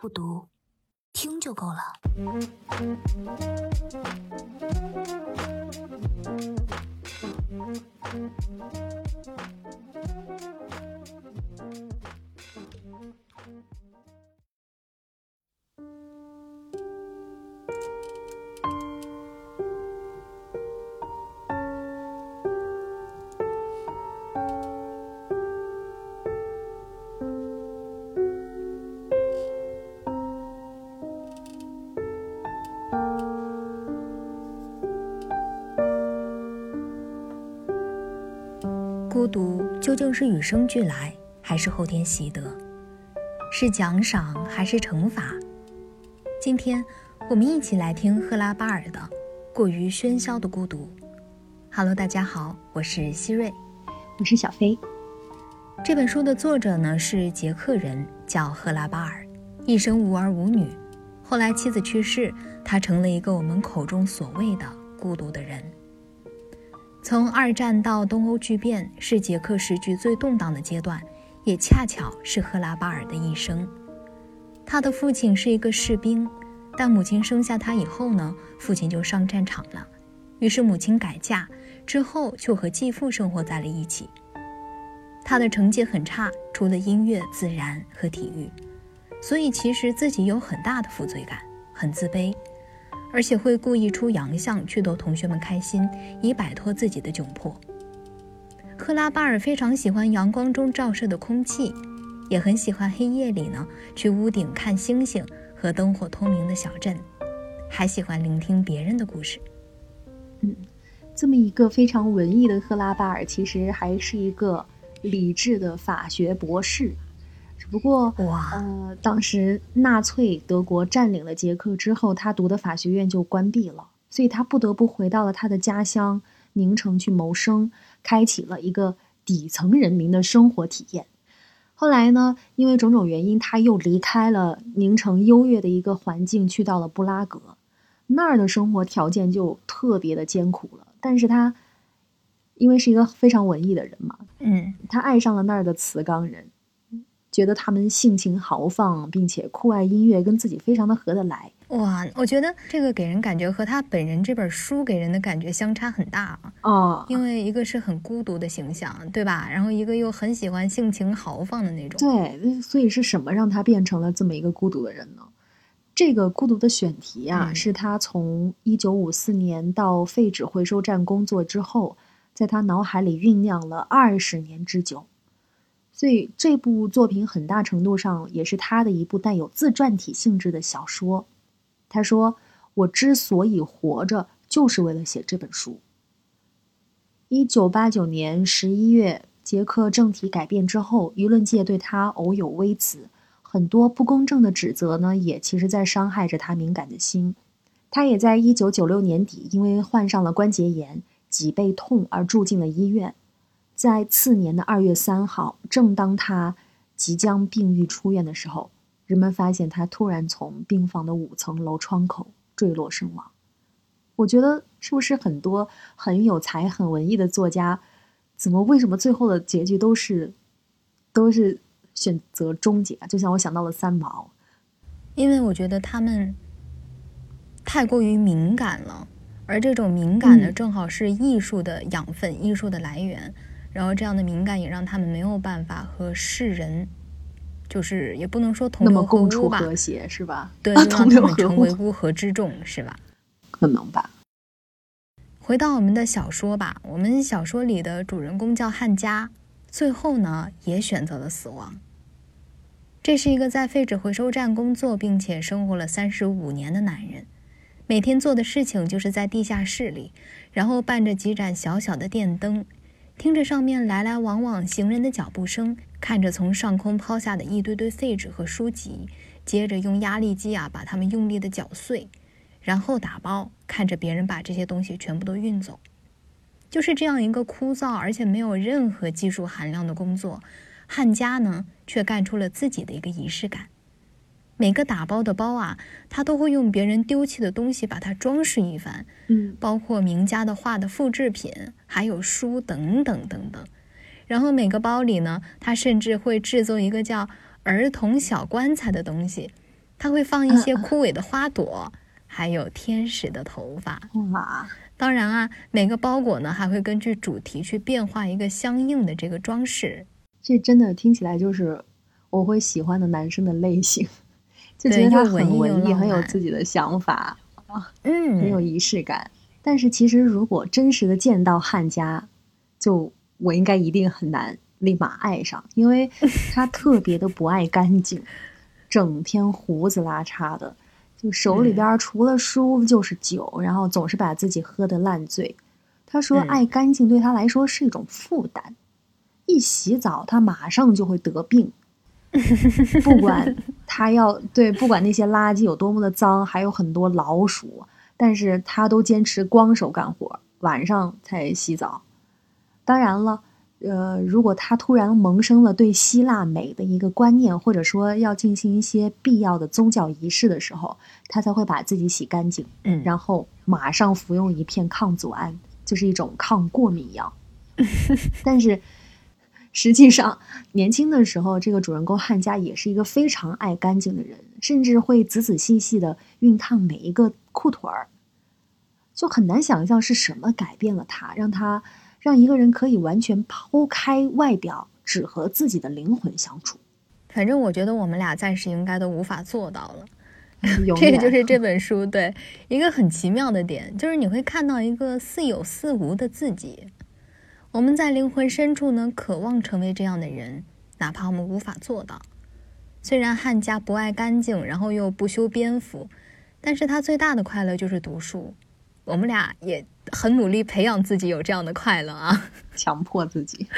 不读，听就够了。孤独究竟是与生俱来，还是后天习得？是奖赏还是惩罚？今天，我们一起来听赫拉巴尔的《过于喧嚣的孤独》。Hello，大家好，我是希瑞，我是小飞。这本书的作者呢是捷克人，叫赫拉巴尔，一生无儿无女。后来妻子去世，他成了一个我们口中所谓的孤独的人。从二战到东欧剧变，是捷克时局最动荡的阶段，也恰巧是赫拉巴尔的一生。他的父亲是一个士兵，但母亲生下他以后呢，父亲就上战场了，于是母亲改嫁之后就和继父生活在了一起。他的成绩很差，除了音乐、自然和体育，所以其实自己有很大的负罪感，很自卑。而且会故意出洋相去逗同学们开心，以摆脱自己的窘迫。赫拉巴尔非常喜欢阳光中照射的空气，也很喜欢黑夜里呢去屋顶看星星和灯火通明的小镇，还喜欢聆听别人的故事。嗯，这么一个非常文艺的赫拉巴尔，其实还是一个理智的法学博士。不过，呃，当时纳粹德国占领了捷克之后，他读的法学院就关闭了，所以他不得不回到了他的家乡宁城去谋生，开启了一个底层人民的生活体验。后来呢，因为种种原因，他又离开了宁城优越的一个环境，去到了布拉格，那儿的生活条件就特别的艰苦了。但是他因为是一个非常文艺的人嘛，嗯，他爱上了那儿的瓷钢人。觉得他们性情豪放，并且酷爱音乐，跟自己非常的合得来。哇，我觉得这个给人感觉和他本人这本书给人的感觉相差很大啊。因为一个是很孤独的形象，对吧？然后一个又很喜欢性情豪放的那种。对，所以是什么让他变成了这么一个孤独的人呢？这个孤独的选题啊，是他从一九五四年到废纸回收站工作之后，在他脑海里酝酿了二十年之久。所以这部作品很大程度上也是他的一部带有自传体性质的小说。他说：“我之所以活着，就是为了写这本书。”一九八九年十一月，捷克政体改变之后，舆论界对他偶有微词，很多不公正的指责呢，也其实在伤害着他敏感的心。他也在一九九六年底，因为患上了关节炎、脊背痛而住进了医院。在次年的二月三号，正当他即将病愈出院的时候，人们发现他突然从病房的五层楼窗口坠落身亡。我觉得，是不是很多很有才、很文艺的作家，怎么为什么最后的结局都是都是选择终结？就像我想到了三毛，因为我觉得他们太过于敏感了，而这种敏感呢，正好是艺术的养分、艺术的来源。然后这样的敏感也让他们没有办法和世人，就是也不能说同流合污吧，和谐是吧？对，让他们成为乌合之众是吧？可能吧。回到我们的小说吧，我们小说里的主人公叫汉家，最后呢也选择了死亡。这是一个在废纸回收站工作并且生活了三十五年的男人，每天做的事情就是在地下室里，然后伴着几盏小小的电灯。听着上面来来往往行人的脚步声，看着从上空抛下的一堆堆废纸和书籍，接着用压力机啊把它们用力的搅碎，然后打包，看着别人把这些东西全部都运走，就是这样一个枯燥而且没有任何技术含量的工作，汉家呢却干出了自己的一个仪式感。每个打包的包啊，他都会用别人丢弃的东西把它装饰一番，嗯，包括名家的画的复制品，还有书等等等等。然后每个包里呢，他甚至会制作一个叫“儿童小棺材”的东西，他会放一些枯萎的花朵，还有天使的头发。哇！当然啊，每个包裹呢还会根据主题去变化一个相应的这个装饰。这真的听起来就是我会喜欢的男生的类型，就觉得他很文艺，很有自己的想法啊，嗯，很有仪式感。但是其实如果真实的见到汉家，就我应该一定很难立马爱上，因为 他特别的不爱干净，整天胡子拉碴的。就手里边除了书就是酒，然后总是把自己喝得烂醉。他说爱干净对他来说是一种负担，一洗澡他马上就会得病。不管他要对，不管那些垃圾有多么的脏，还有很多老鼠，但是他都坚持光手干活，晚上才洗澡。当然了。呃，如果他突然萌生了对希腊美的一个观念，或者说要进行一些必要的宗教仪式的时候，他才会把自己洗干净，嗯，然后马上服用一片抗组胺，就是一种抗过敏药。但是实际上，年轻的时候，这个主人公汉家也是一个非常爱干净的人，甚至会仔仔细细的熨烫每一个裤腿儿，就很难想象是什么改变了他，让他。让一个人可以完全抛开外表，只和自己的灵魂相处。反正我觉得我们俩暂时应该都无法做到了。这个就是这本书对一个很奇妙的点，就是你会看到一个似有似无的自己。我们在灵魂深处呢，渴望成为这样的人，哪怕我们无法做到。虽然汉家不爱干净，然后又不修边幅，但是他最大的快乐就是读书。我们俩也。很努力培养自己有这样的快乐啊，强迫自己。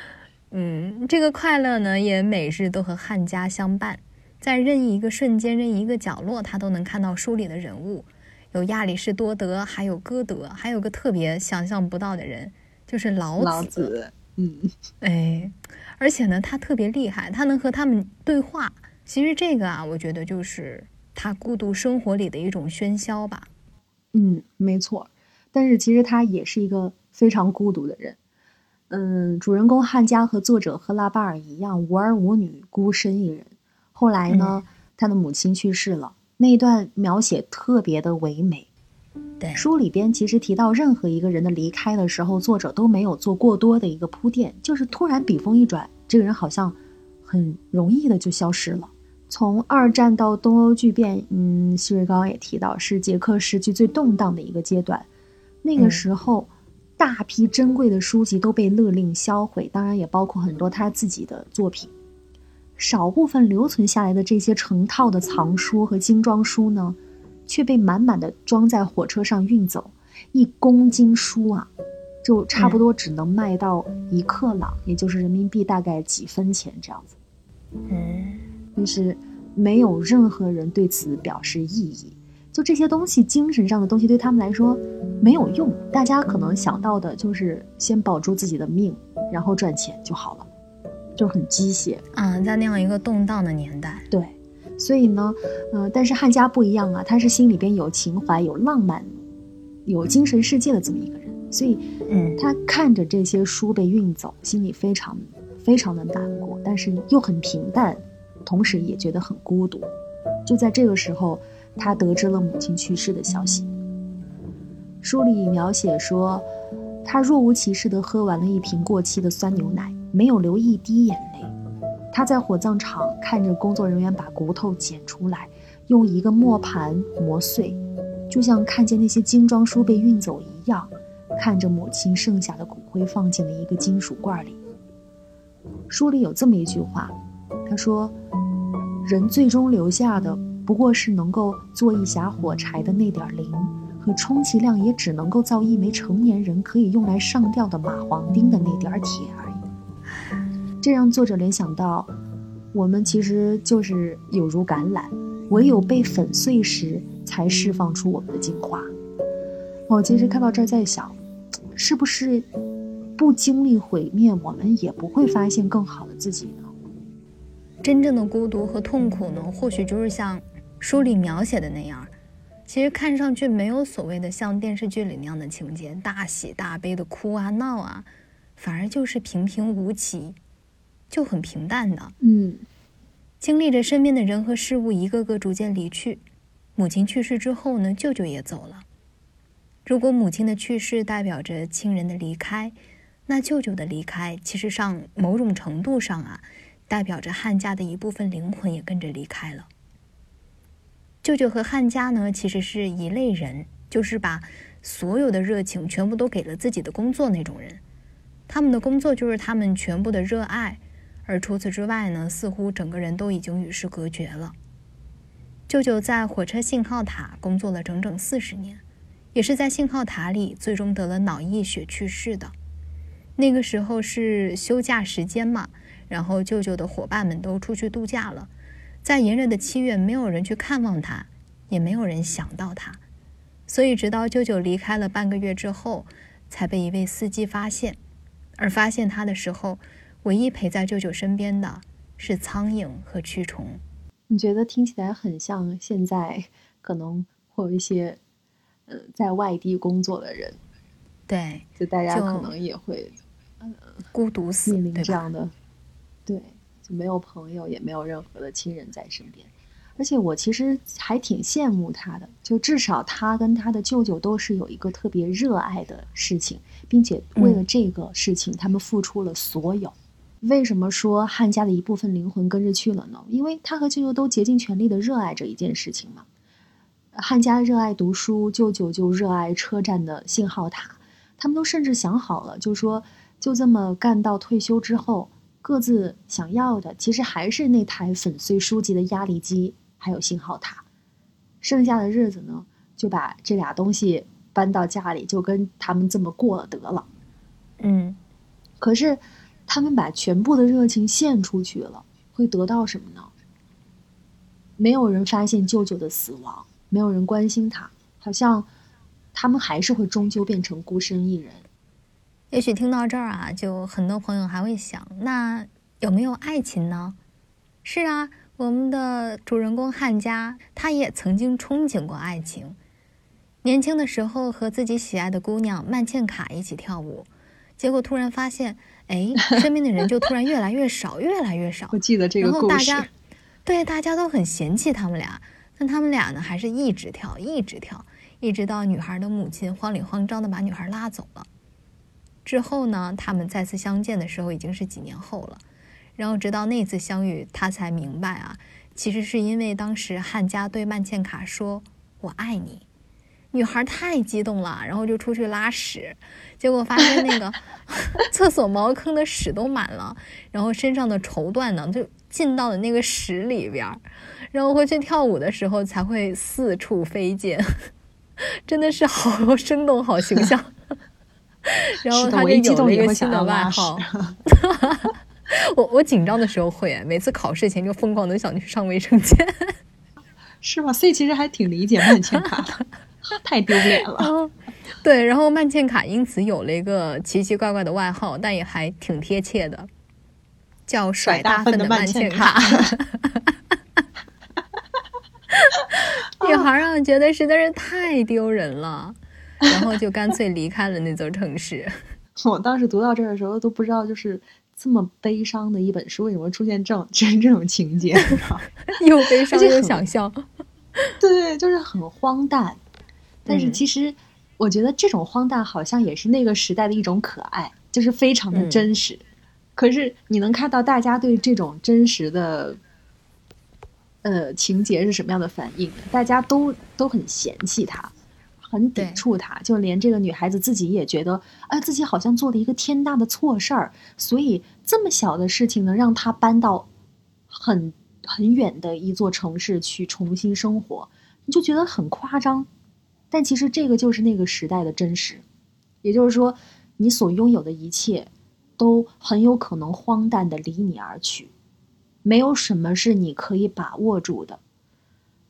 嗯，这个快乐呢，也每日都和汉家相伴，在任意一个瞬间、任意一个角落，他都能看到书里的人物，有亚里士多德，还有歌德，还有个特别想象不到的人，就是老子。老子，嗯，哎，而且呢，他特别厉害，他能和他们对话。其实这个啊，我觉得就是他孤独生活里的一种喧嚣吧。嗯，没错。但是其实他也是一个非常孤独的人，嗯，主人公汉加和作者赫拉巴尔一样无儿无女，孤身一人。后来呢，他的母亲去世了，那一段描写特别的唯美。对，书里边其实提到任何一个人的离开的时候，作者都没有做过多的一个铺垫，就是突然笔锋一转，这个人好像很容易的就消失了。从二战到东欧巨变，嗯，希瑞刚刚也提到，是捷克时期最动荡的一个阶段。那个时候，大批珍贵的书籍都被勒令销毁，当然也包括很多他自己的作品。少部分留存下来的这些成套的藏书和精装书呢，却被满满的装在火车上运走。一公斤书啊，就差不多只能卖到一克朗，也就是人民币大概几分钱这样子。嗯，就是没有任何人对此表示异议。就这些东西，精神上的东西对他们来说没有用。大家可能想到的就是先保住自己的命，然后赚钱就好了，就很机械嗯。在那样一个动荡的年代，对，所以呢，呃，但是汉家不一样啊，他是心里边有情怀、有浪漫、有精神世界的这么一个人，所以，嗯，他看着这些书被运走，心里非常非常的难过，但是又很平淡，同时也觉得很孤独。就在这个时候。他得知了母亲去世的消息。书里描写说，他若无其事地喝完了一瓶过期的酸牛奶，没有流一滴眼泪。他在火葬场看着工作人员把骨头捡出来，用一个磨盘磨碎，就像看见那些精装书被运走一样，看着母亲剩下的骨灰放进了一个金属罐里。书里有这么一句话，他说：“人最终留下的。”不过是能够做一匣火柴的那点磷，和充其量也只能够造一枚成年人可以用来上吊的马黄钉的那点铁而已。这让作者联想到，我们其实就是有如橄榄，唯有被粉碎时，才释放出我们的精华。我其实看到这儿在想，是不是不经历毁灭，我们也不会发现更好的自己呢？真正的孤独和痛苦呢，或许就是像。书里描写的那样，其实看上去没有所谓的像电视剧里那样的情节，大喜大悲的哭啊闹啊，反而就是平平无奇，就很平淡的。嗯，经历着身边的人和事物一个个逐渐离去。母亲去世之后呢，舅舅也走了。如果母亲的去世代表着亲人的离开，那舅舅的离开，其实上某种程度上啊，代表着汉家的一部分灵魂也跟着离开了。舅舅和汉家呢，其实是一类人，就是把所有的热情全部都给了自己的工作那种人。他们的工作就是他们全部的热爱，而除此之外呢，似乎整个人都已经与世隔绝了。舅舅在火车信号塔工作了整整四十年，也是在信号塔里最终得了脑溢血去世的。那个时候是休假时间嘛，然后舅舅的伙伴们都出去度假了，在炎热的七月，没有人去看望他，也没有人想到他，所以直到舅舅离开了半个月之后，才被一位司机发现。而发现他的时候，唯一陪在舅舅身边的是苍蝇和蛆虫。你觉得听起来很像现在可能会有一些，呃，在外地工作的人，对，就大家可能也会。孤独死，面临这样的，对，就没有朋友，也没有任何的亲人在身边。而且我其实还挺羡慕他的，就至少他跟他的舅舅都是有一个特别热爱的事情，并且为了这个事情，他们付出了所有。为什么说汉家的一部分灵魂跟着去了呢？因为他和舅舅都竭尽全力的热爱这一件事情嘛。汉家热爱读书，舅舅就热爱车站的信号塔，他们都甚至想好了，就说。就这么干到退休之后，各自想要的其实还是那台粉碎书籍的压力机，还有信号塔。剩下的日子呢，就把这俩东西搬到家里，就跟他们这么过了得了。嗯，可是他们把全部的热情献出去了，会得到什么呢？没有人发现舅舅的死亡，没有人关心他，好像他们还是会终究变成孤身一人。也许听到这儿啊，就很多朋友还会想：那有没有爱情呢？是啊，我们的主人公汉家，他也曾经憧憬过爱情。年轻的时候和自己喜爱的姑娘曼茜卡一起跳舞，结果突然发现，哎，身边的人就突然越来越少，越来越少。我记得这个故事。对，大家都很嫌弃他们俩，但他们俩呢，还是一直跳，一直跳，一直到女孩的母亲慌里慌张的把女孩拉走了。之后呢，他们再次相见的时候已经是几年后了。然后直到那次相遇，他才明白啊，其实是因为当时汉家对曼茜卡说“我爱你”，女孩太激动了，然后就出去拉屎，结果发现那个 厕所茅坑的屎都满了，然后身上的绸缎呢就进到了那个屎里边儿，然后回去跳舞的时候才会四处飞溅，真的是好 生动，好形象。然后他就有了一个新的外号。我我紧张的时候会，每次考试前就疯狂的想去上卫生间。是吗？所以其实还挺理解曼茜卡的，太丢脸了。对，然后曼茜卡因此有了一个奇奇怪怪的外号，但也还挺贴切的，叫“甩大粪的曼茜卡”。女孩儿啊，觉得实在是太丢人了。然后就干脆离开了那座城市。我当时读到这儿的时候都不知道，就是这么悲伤的一本书，为什么出现这种 真这种情节？又悲伤又想笑。对，就是很荒诞。但是其实，我觉得这种荒诞好像也是那个时代的一种可爱，就是非常的真实。可是你能看到大家对这种真实的，呃，情节是什么样的反应？大家都都很嫌弃他。很抵触他，就连这个女孩子自己也觉得，哎，自己好像做了一个天大的错事儿，所以这么小的事情能让她搬到很很远的一座城市去重新生活，你就觉得很夸张。但其实这个就是那个时代的真实，也就是说，你所拥有的一切都很有可能荒诞的离你而去，没有什么是你可以把握住的，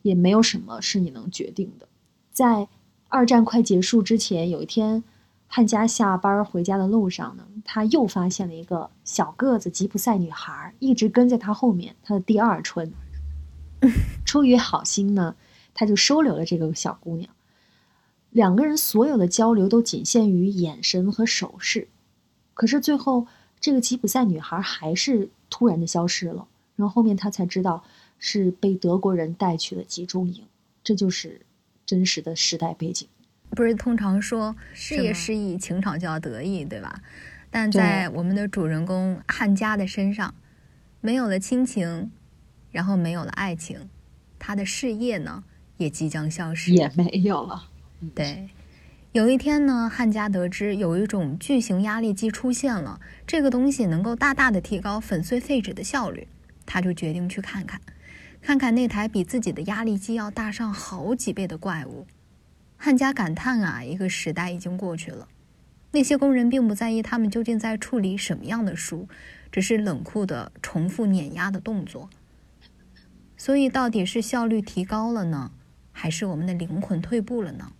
也没有什么是你能决定的，在。二战快结束之前，有一天，汉家下班回家的路上呢，他又发现了一个小个子吉普赛女孩，一直跟在他后面。他的第二春，出于好心呢，他就收留了这个小姑娘。两个人所有的交流都仅限于眼神和手势，可是最后，这个吉普赛女孩还是突然的消失了。然后后面她才知道是被德国人带去了集中营，这就是真实的时代背景。不是通常说事业失意，情场就要得意，对吧？但在我们的主人公汉家的身上，没有了亲情，然后没有了爱情，他的事业呢也即将消失，也没有了。对，有一天呢，汉家得知有一种巨型压力机出现了，这个东西能够大大的提高粉碎废纸的效率，他就决定去看看，看看那台比自己的压力机要大上好几倍的怪物。汉家感叹啊，一个时代已经过去了。那些工人并不在意他们究竟在处理什么样的书，只是冷酷的重复碾压的动作。所以，到底是效率提高了呢，还是我们的灵魂退步了呢？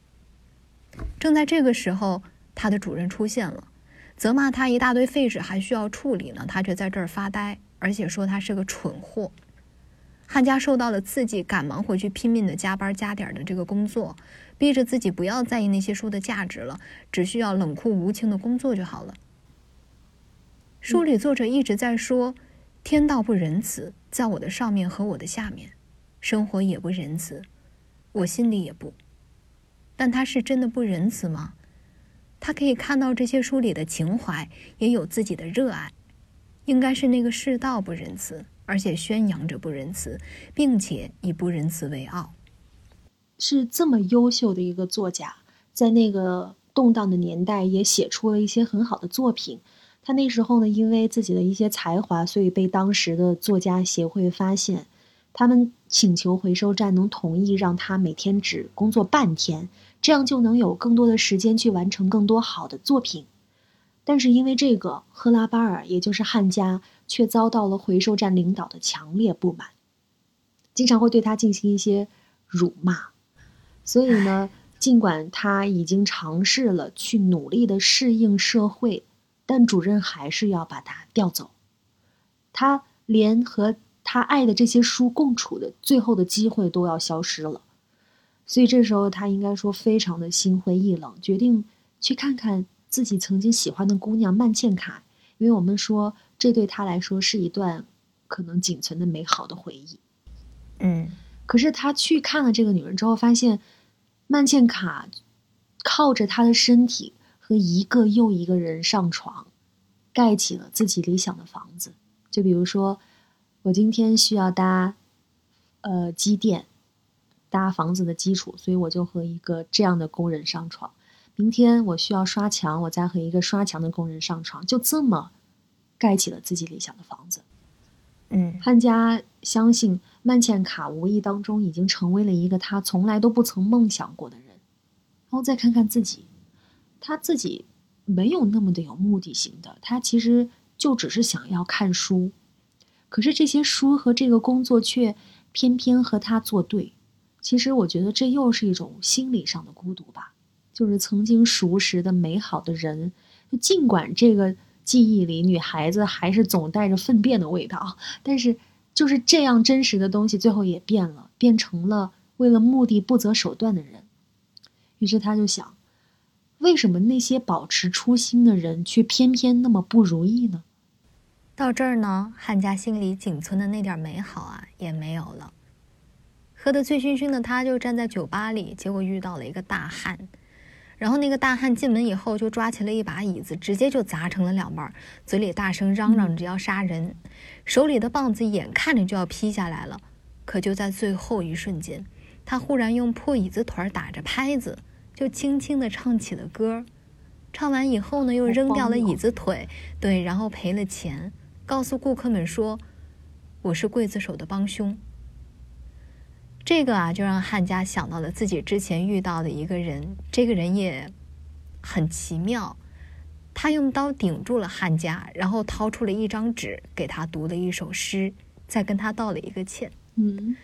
正在这个时候，他的主人出现了，责骂他一大堆废纸还需要处理呢，他却在这儿发呆，而且说他是个蠢货。汉家受到了刺激，赶忙回去拼命的加班加点的这个工作，逼着自己不要在意那些书的价值了，只需要冷酷无情的工作就好了。书里作者一直在说，天道不仁慈，在我的上面和我的下面，生活也不仁慈，我心里也不。但他是真的不仁慈吗？他可以看到这些书里的情怀，也有自己的热爱，应该是那个世道不仁慈。而且宣扬着不仁慈，并且以不仁慈为傲，是这么优秀的一个作家，在那个动荡的年代也写出了一些很好的作品。他那时候呢，因为自己的一些才华，所以被当时的作家协会发现，他们请求回收站能同意让他每天只工作半天，这样就能有更多的时间去完成更多好的作品。但是因为这个，赫拉巴尔也就是汉家。却遭到了回收站领导的强烈不满，经常会对他进行一些辱骂。所以呢，尽管他已经尝试了去努力的适应社会，但主任还是要把他调走。他连和他爱的这些书共处的最后的机会都要消失了。所以这时候他应该说非常的心灰意冷，决定去看看自己曾经喜欢的姑娘曼茜卡，因为我们说。这对他来说是一段可能仅存的美好的回忆。嗯，可是他去看了这个女人之后，发现曼茜卡靠着她的身体和一个又一个人上床，盖起了自己理想的房子。就比如说，我今天需要搭呃机电，搭房子的基础，所以我就和一个这样的工人上床。明天我需要刷墙，我再和一个刷墙的工人上床，就这么。盖起了自己理想的房子。嗯，汉家相信曼茜卡无意当中已经成为了一个他从来都不曾梦想过的人。然后再看看自己，他自己没有那么的有目的性的，他其实就只是想要看书。可是这些书和这个工作却偏偏和他作对。其实我觉得这又是一种心理上的孤独吧。就是曾经熟识的美好的人，尽管这个。记忆里，女孩子还是总带着粪便的味道，但是就是这样真实的东西，最后也变了，变成了为了目的不择手段的人。于是他就想，为什么那些保持初心的人，却偏偏那么不如意呢？到这儿呢，汉家心里仅存的那点美好啊，也没有了。喝得醉醺醺的他，就站在酒吧里，结果遇到了一个大汉。然后那个大汉进门以后，就抓起了一把椅子，直接就砸成了两半，嘴里大声嚷嚷着要杀人，手里的棒子眼看着就要劈下来了。可就在最后一瞬间，他忽然用破椅子腿打着拍子，就轻轻地唱起了歌。唱完以后呢，又扔掉了椅子腿，对，然后赔了钱，告诉顾客们说：“我是刽子手的帮凶。”这个啊，就让汉家想到了自己之前遇到的一个人。这个人也很奇妙，他用刀顶住了汉家，然后掏出了一张纸，给他读了一首诗，再跟他道了一个歉。嗯，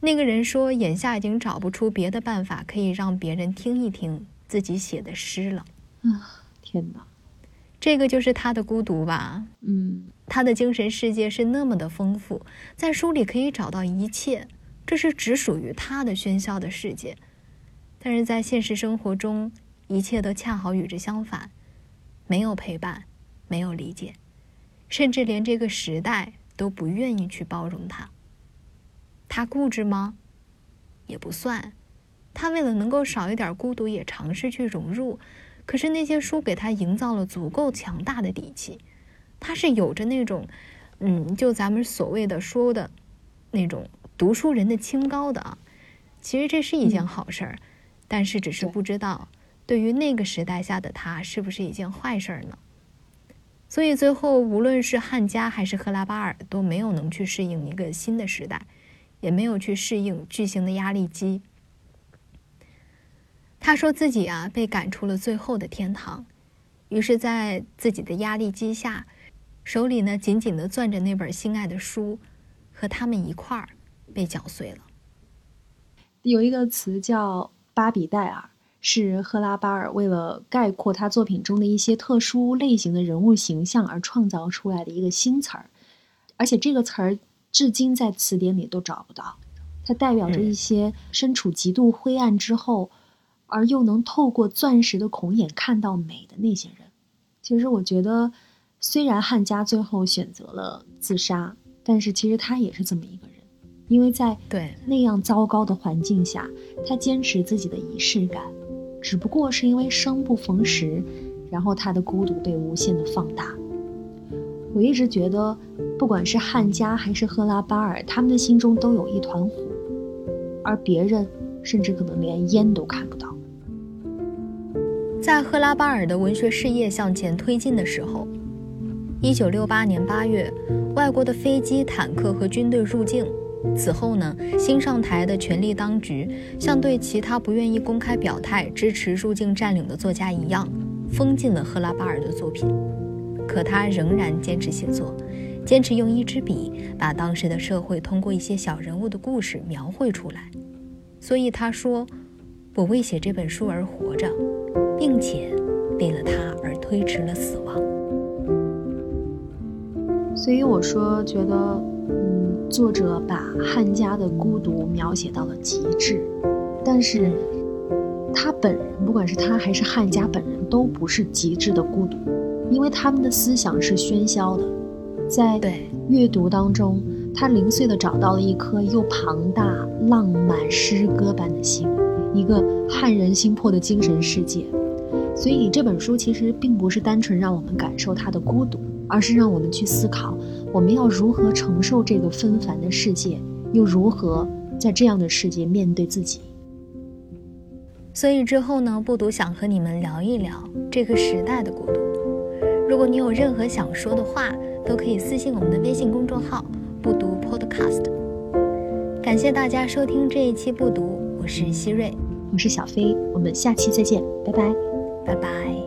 那个人说，眼下已经找不出别的办法可以让别人听一听自己写的诗了。啊，天哪！这个就是他的孤独吧？嗯，他的精神世界是那么的丰富，在书里可以找到一切。这是只属于他的喧嚣的世界，但是在现实生活中，一切都恰好与之相反，没有陪伴，没有理解，甚至连这个时代都不愿意去包容他。他固执吗？也不算。他为了能够少一点孤独，也尝试去融入。可是那些书给他营造了足够强大的底气。他是有着那种，嗯，就咱们所谓的说的，那种读书人的清高的啊。其实这是一件好事儿，但是只是不知道，对于那个时代下的他，是不是一件坏事儿呢？所以最后，无论是汉家还是赫拉巴尔，都没有能去适应一个新的时代，也没有去适应巨型的压力机。他说自己啊，被赶出了最后的天堂，于是，在自己的压力机下，手里呢紧紧的攥着那本心爱的书，和他们一块儿被搅碎了。有一个词叫“巴比戴尔”。是赫拉巴尔为了概括他作品中的一些特殊类型的人物形象而创造出来的一个新词儿，而且这个词儿至今在词典里都找不到。它代表着一些身处极度灰暗之后，而又能透过钻石的孔眼看到美的那些人。其实我觉得，虽然汉家最后选择了自杀，但是其实他也是这么一个人，因为在对那样糟糕的环境下，他坚持自己的仪式感。只不过是因为生不逢时，然后他的孤独被无限的放大。我一直觉得，不管是汉家还是赫拉巴尔，他们的心中都有一团火，而别人甚至可能连烟都看不到。在赫拉巴尔的文学事业向前推进的时候，一九六八年八月，外国的飞机、坦克和军队入境。此后呢，新上台的权力当局像对其他不愿意公开表态支持入境占领的作家一样，封禁了赫拉巴尔的作品。可他仍然坚持写作，坚持用一支笔把当时的社会通过一些小人物的故事描绘出来。所以他说：“我为写这本书而活着，并且为了他而推迟了死亡。”所以我说，觉得。作者把汉家的孤独描写到了极致，但是他本人，不管是他还是汉家本人，都不是极致的孤独，因为他们的思想是喧嚣的。在阅读当中，他零碎的找到了一颗又庞大、浪漫、诗歌般的心，一个撼人心魄的精神世界。所以这本书其实并不是单纯让我们感受他的孤独。而是让我们去思考，我们要如何承受这个纷繁的世界，又如何在这样的世界面对自己。所以之后呢，不读想和你们聊一聊这个时代的孤独。如果你有任何想说的话，都可以私信我们的微信公众号“不读 Podcast”。感谢大家收听这一期不读，我是希瑞，我是小飞，我们下期再见，拜拜，拜拜。